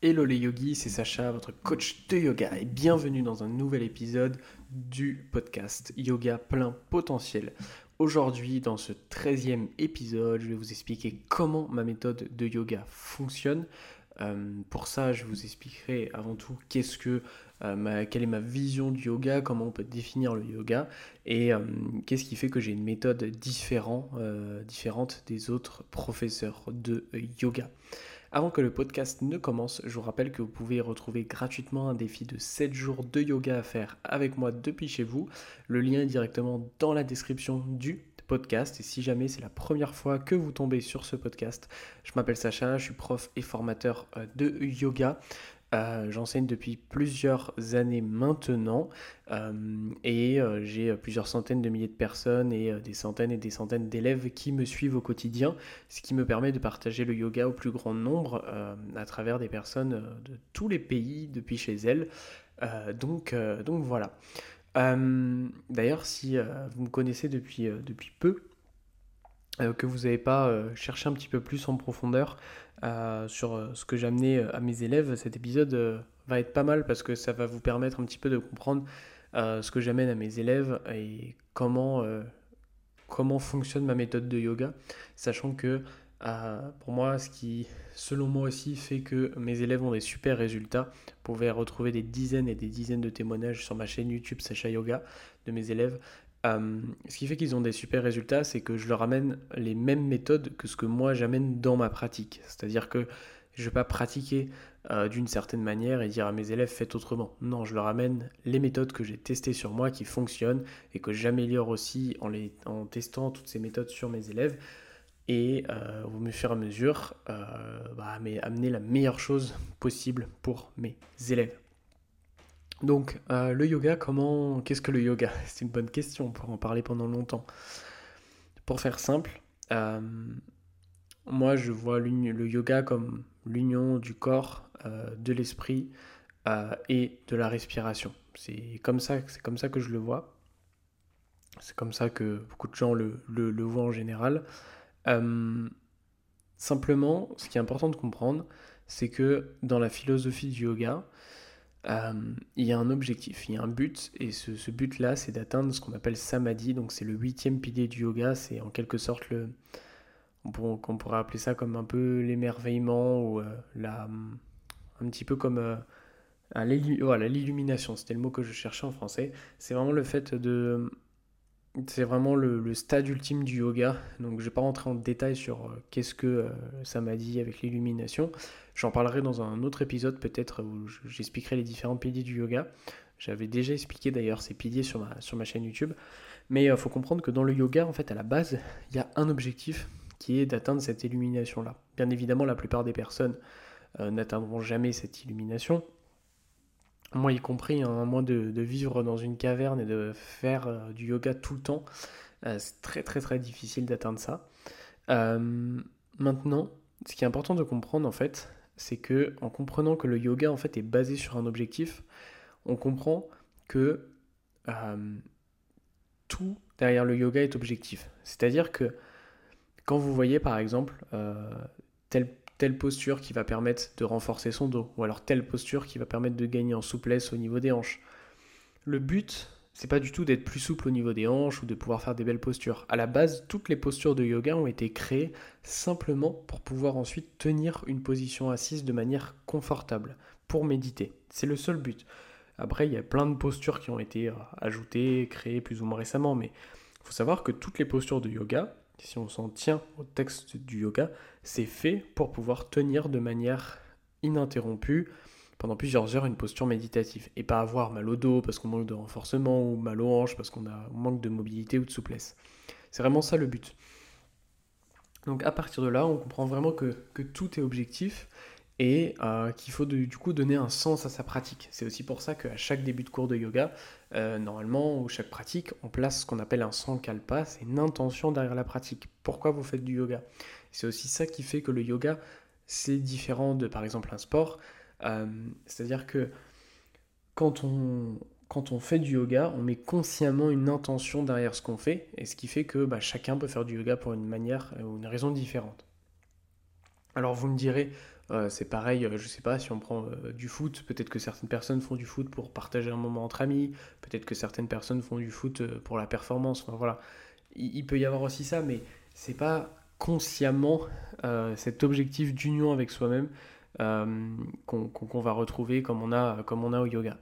Hello les yogis, c'est Sacha, votre coach de yoga, et bienvenue dans un nouvel épisode du podcast Yoga plein potentiel. Aujourd'hui, dans ce 13e épisode, je vais vous expliquer comment ma méthode de yoga fonctionne. Euh, pour ça, je vous expliquerai avant tout euh, quelle est ma vision du yoga, comment on peut définir le yoga, et euh, qu'est-ce qui fait que j'ai une méthode différente des autres professeurs de yoga. Avant que le podcast ne commence, je vous rappelle que vous pouvez retrouver gratuitement un défi de 7 jours de yoga à faire avec moi depuis chez vous. Le lien est directement dans la description du podcast. Et si jamais c'est la première fois que vous tombez sur ce podcast, je m'appelle Sacha, je suis prof et formateur euh, de yoga. Euh, j'enseigne depuis plusieurs années maintenant euh, et euh, j'ai plusieurs centaines de milliers de personnes et des centaines et des centaines d'élèves qui me suivent au quotidien, ce qui me permet de partager le yoga au plus grand nombre à travers des personnes de tous les pays depuis chez elles. donc, donc voilà. D'ailleurs, si vous me connaissez depuis, depuis peu, que vous n'avez pas cherché un petit peu plus en profondeur, euh, sur euh, ce que j'amenais euh, à mes élèves, cet épisode va être pas mal parce que ça va vous permettre un petit peu de comprendre ce que j'amène à mes élèves et comment, comment fonctionne ma méthode de yoga, sachant que pour moi, ce qui, selon moi aussi, fait que mes élèves ont des super résultats. Vous pouvez retrouver des dizaines et des dizaines de témoignages sur ma chaîne YouTube Sacha Yoga de mes élèves. Ce qui fait qu'ils ont des super résultats, c'est que je leur amène les mêmes méthodes que ce que moi j'amène dans ma pratique. C'est-à-dire que je ne vais pas pratiquer euh, d'une certaine manière et dire à mes élèves faites autrement. Non, je leur amène les méthodes que j'ai testées sur moi qui fonctionnent et que j'améliore aussi en, testant toutes ces méthodes sur mes élèves. Et euh, au fur et à mesure, euh, bah, amener la meilleure chose possible pour mes élèves. Donc, euh, le yoga, comment, qu'est-ce que le yoga? C'est une bonne question, on pourra en parler pendant longtemps. Pour faire simple, euh, moi je vois le yoga comme l'union du corps, euh, de l'esprit et de la respiration. C'est comme ça, que je le vois. C'est comme ça que beaucoup de gens le voient en général. simplement, ce qui est important de comprendre, c'est que dans la philosophie du yoga, euh, il y a un objectif, il y a un but, et ce, but-là, c'est d'atteindre ce qu'on appelle samadhi, donc c'est le huitième pilier du yoga, c'est en quelque sorte le... On, pourrait, appeler ça comme un peu l'émerveillement, ou euh, la, un petit peu comme euh, voilà, l'illumination, c'était le mot que je cherchais en français. C'est vraiment le fait de c'est vraiment le, stade ultime du yoga. Donc je ne vais pas rentrer en détail sur euh, qu'est-ce que euh, ça m'a dit avec l'illumination. J'en parlerai dans un autre épisode peut-être où j'expliquerai les différents piliers du yoga. J'avais déjà expliqué d'ailleurs ces piliers sur ma, chaîne YouTube. Mais il euh, faut comprendre que dans le yoga, en fait, à la base, il y a un objectif qui est d'atteindre cette illumination-là. Bien évidemment, la plupart des personnes n'atteindront jamais cette illumination moi y compris, hein, à moins de, vivre dans une caverne et de faire euh, du yoga tout le temps, euh, c'est très très très difficile d'atteindre ça. Euh, maintenant, ce qui est important de comprendre en fait, c'est que en comprenant que le yoga en fait est basé sur un objectif, on comprend que tout derrière le yoga est objectif. C'est-à-dire que quand vous voyez par exemple tel telle posture qui va permettre de renforcer son dos, ou alors telle posture qui va permettre de gagner en souplesse au niveau des hanches. Le but, c'est pas du tout d'être plus souple au niveau des hanches ou de pouvoir faire des belles postures. À la base, toutes les postures de yoga ont été créées simplement pour pouvoir ensuite tenir une position assise de manière confortable, pour méditer. C'est le seul but. Après, il y a plein de postures qui ont été euh, ajoutées, créées plus ou moins récemment, mais il faut savoir que toutes les postures de yoga, si on s'en tient au texte du yoga, c'est fait pour pouvoir tenir de manière ininterrompue pendant plusieurs heures une posture méditative et pas avoir mal au dos parce qu'on manque de renforcement ou mal aux hanches parce qu'on a manque de mobilité ou de souplesse. C'est vraiment ça le but. Donc à partir de là, on comprend vraiment que, que tout est objectif et euh, qu'il faut du coup donner un sens à sa pratique. C'est aussi pour ça qu'à chaque début de cours de yoga, euh, normalement, ou chaque pratique, on place ce qu'on appelle un sankalpa, c'est une intention derrière la pratique. Pourquoi vous faites du yoga? C'est aussi ça qui fait que le yoga, c'est différent de par exemple un sport. Euh, c'est-à-dire que quand on, quand on fait du yoga, on met consciemment une intention derrière ce qu'on fait, et ce qui fait que bah, chacun peut faire du yoga pour une manière ou une raison différente. Alors vous me direz, c'est pareil, je sais pas, si on prend du foot, peut-être que certaines personnes font du foot pour partager un moment entre amis, peut-être que certaines personnes font du foot pour la performance. Voilà, il, peut y avoir aussi ça, mais c'est pas consciemment cet objectif d'union avec soi-même qu'on va retrouver comme on, a, comme on a au yoga.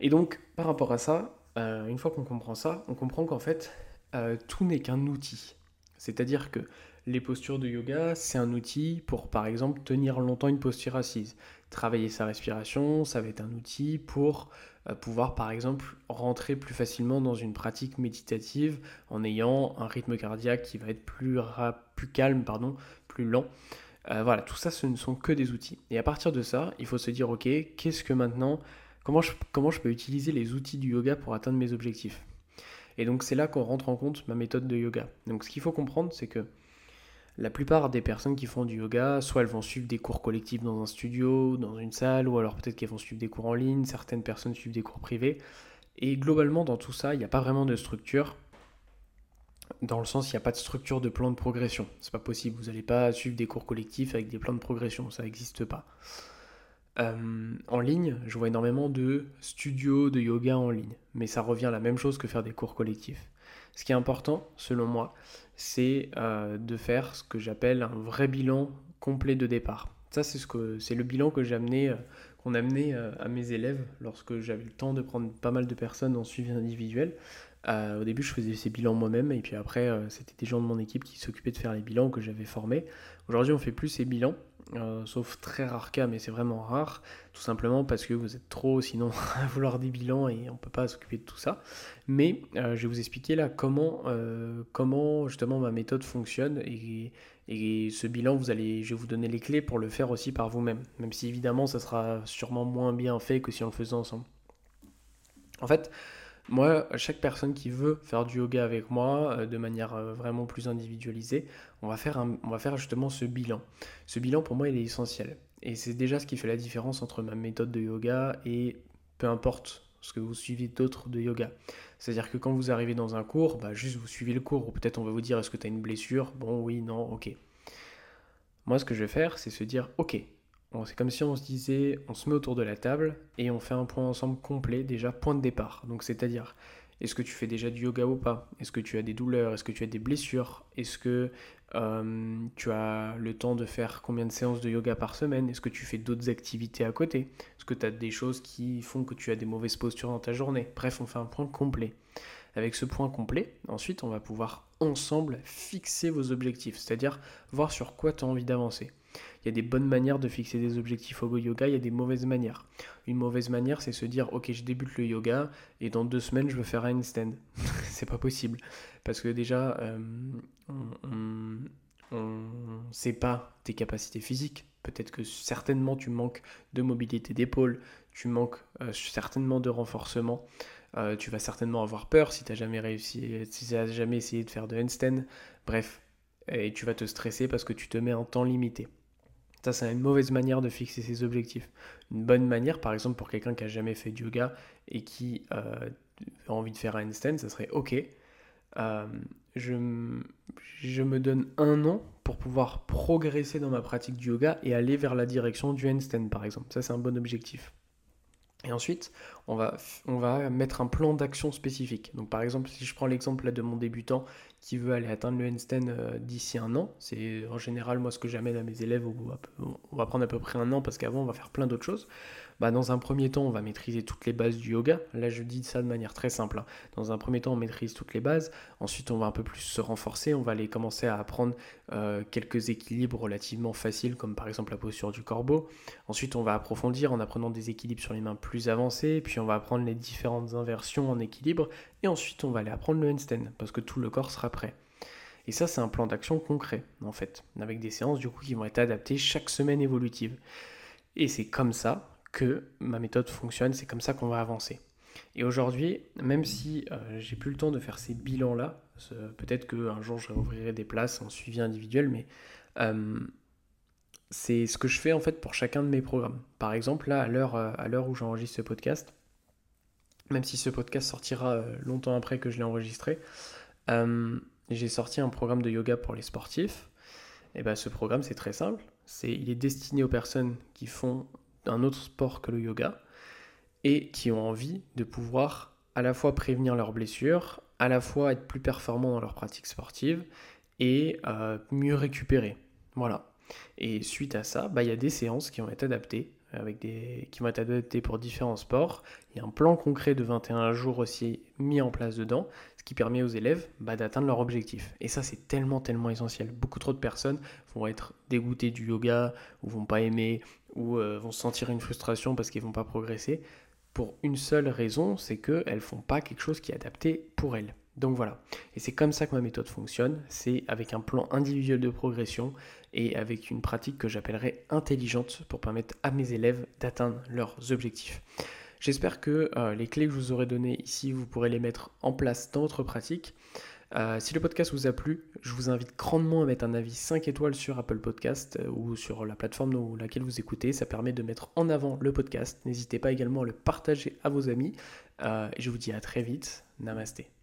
Et donc, par rapport à ça, une fois qu'on comprend ça, on comprend qu'en fait, tout n'est qu'un outil. C'est-à-dire que les postures de yoga, c'est un outil pour, par exemple, tenir longtemps une posture assise. Travailler sa respiration, ça va être un outil pour euh, pouvoir, par exemple, rentrer plus facilement dans une pratique méditative en ayant un rythme cardiaque qui va être plus, calme, pardon, plus lent. Euh, voilà, tout ça, ce ne sont que des outils. Et à partir de ça, il faut se dire, ok, qu'est-ce que maintenant, comment comment je peux utiliser les outils du yoga pour atteindre mes objectifs? Et donc c'est là qu'on rentre en compte ma méthode de yoga. Donc ce qu'il faut comprendre, c'est que la plupart des personnes qui font du yoga, soit elles vont suivre des cours collectifs dans un studio, dans une salle, ou alors peut-être qu'elles vont suivre des cours en ligne, certaines personnes suivent des cours privés. Et globalement, dans tout ça, il n'y a pas vraiment de structure. Dans le sens, il n'y a pas de structure de plan de progression. C'est pas possible. Vous n'allez pas suivre des cours collectifs avec des plans de progression. Ça n'existe pas. Euh, en ligne, je vois énormément de studios de yoga en ligne, mais ça revient à la même chose que faire des cours collectifs. Ce qui est important, selon moi, c'est euh, de faire ce que j'appelle un vrai bilan complet de départ. Ça, c'est le bilan que euh, qu'on a amené à mes élèves lorsque j'avais le temps de prendre pas mal de personnes en suivi individuel. au début, je faisais ces bilans moi-même, et puis après, c'était des gens de mon équipe qui s'occupaient de faire les bilans que j'avais formés. Aujourd'hui, on fait plus ces bilans. Euh, sauf très rare cas, mais c'est vraiment rare, tout simplement parce que vous êtes trop sinon à vouloir des bilans et on ne peut pas s'occuper de tout ça. Mais euh, je vais vous expliquer là comment, euh, comment justement ma méthode fonctionne et, et, ce bilan, vous allez, je vais vous donner les clés pour le faire aussi par vous-même, même si évidemment ça sera sûrement moins bien fait que si on le faisait ensemble. En fait, moi, chaque personne qui veut faire du yoga avec moi euh, de manière euh, vraiment plus individualisée, on va, faire justement ce bilan. Ce bilan, pour moi, il est essentiel. Et c'est déjà ce qui fait la différence entre ma méthode de yoga et peu importe ce que vous suivez d'autres de yoga. C'est-à-dire que quand vous arrivez dans un cours, bah, juste vous suivez le cours, ou peut-être on va vous dire est-ce que tu as une blessure? Bon, oui, non, ok. Moi, ce que je vais faire, c'est se dire ok, c'est comme si on se disait, on se met autour de la table et on fait un point ensemble complet, déjà point de départ. Donc c'est-à-dire, est-ce que tu fais déjà du yoga ou pas? Est-ce que tu as des douleurs? Est-ce que tu as des blessures? Est-ce que euh, tu as le temps de faire combien de séances de yoga par semaine? Est-ce que tu fais d'autres activités à côté? Est-ce que tu as des choses qui font que tu as des mauvaises postures dans ta journée? Bref, on fait un point complet. Avec ce point complet, ensuite, on va pouvoir ensemble fixer vos objectifs, c'est-à-dire voir sur quoi tu as envie d'avancer. Il y a des bonnes manières de fixer des objectifs au yoga, il y a des mauvaises manières. Une mauvaise manière, c'est se dire ok, je débute le yoga et dans deux semaines, je veux faire un handstand. c'est pas possible. Parce que déjà, euh, on ne sait pas tes capacités physiques. Peut-être que certainement tu manques de mobilité d'épaule, tu manques euh, certainement de renforcement. Euh, tu vas certainement avoir peur si tu n'as jamais réussi, si tu jamais essayé de faire de handstand. Bref, et tu vas te stresser parce que tu te mets en temps limité. Ça, c'est une mauvaise manière de fixer ses objectifs. Une bonne manière, par exemple, pour quelqu'un qui a jamais fait de yoga et qui euh, a envie de faire un handstand, ça serait OK. Euh, je, je, me donne un an pour pouvoir progresser dans ma pratique du yoga et aller vers la direction du handstand, par exemple. Ça, c'est un bon objectif. Et ensuite, on va, mettre un plan d'action spécifique. Donc par exemple, si je prends l'exemple de mon débutant qui veut aller atteindre le handstand euh, d'ici un an, c'est en général moi ce que j'amène à mes élèves, on va prendre à peu près un an parce qu'avant on va faire plein d'autres choses. Bah, dans un premier temps, on va maîtriser toutes les bases du yoga. Là, je dis ça de manière très simple. Hein. Dans un premier temps, on maîtrise toutes les bases. Ensuite, on va un peu plus se renforcer. On va aller commencer à apprendre euh, quelques équilibres relativement faciles, comme par exemple la posture du corbeau. Ensuite, on va approfondir en apprenant des équilibres sur les mains plus avancés. Puis, on va apprendre les différentes inversions en équilibre. Et ensuite, on va aller apprendre le handstand, parce que tout le corps sera prêt. Et ça, c'est un plan d'action concret, en fait, avec des séances du coup qui vont être adaptées chaque semaine évolutive. Et c'est comme ça que ma méthode fonctionne, c'est comme ça qu'on va avancer. Et aujourd'hui, même si euh, j'ai plus le temps de faire ces bilans-là, peut-être qu'un jour je réouvrirai des places en suivi individuel, mais euh, c'est ce que je fais en fait pour chacun de mes programmes. Par exemple, là, à l'heure, euh, où j'enregistre ce podcast, même si ce podcast sortira longtemps après que je l'ai enregistré, j'ai sorti un programme de yoga pour les sportifs. Et ben, ce programme, c'est très simple c'est il est destiné aux personnes qui font un autre sport que le yoga et qui ont envie de pouvoir à la fois prévenir leurs blessures, à la fois être plus performants dans leur pratique sportive et euh, mieux récupérer. Voilà. Et suite à ça, bah, il y a des séances qui ont été adaptées, avec des, qui vont être adaptées pour différents sports. Il y a un plan concret de 21 jours aussi mis en place dedans, ce qui permet aux élèves bah, d'atteindre leur objectif. Et ça, c'est tellement, tellement essentiel. Beaucoup trop de personnes vont être dégoûtées du yoga, ou vont pas aimer, ou euh, vont sentir une frustration parce qu'ils vont pas progresser, pour une seule raison, c'est qu'elles font pas quelque chose qui est adapté pour elles. Donc voilà. Et c'est comme ça que ma méthode fonctionne. C'est avec un plan individuel de progression et avec une pratique que j'appellerais intelligente pour permettre à mes élèves d'atteindre leurs objectifs. J'espère que euh, les clés que je vous aurai données ici, vous pourrez les mettre en place dans votre pratique. Euh, si le podcast vous a plu, je vous invite grandement à mettre un avis 5 étoiles sur Apple Podcast euh, ou sur la plateforme dans laquelle vous écoutez. Ça permet de mettre en avant le podcast. N'hésitez pas également à le partager à vos amis. et je vous dis à très vite. Namasté.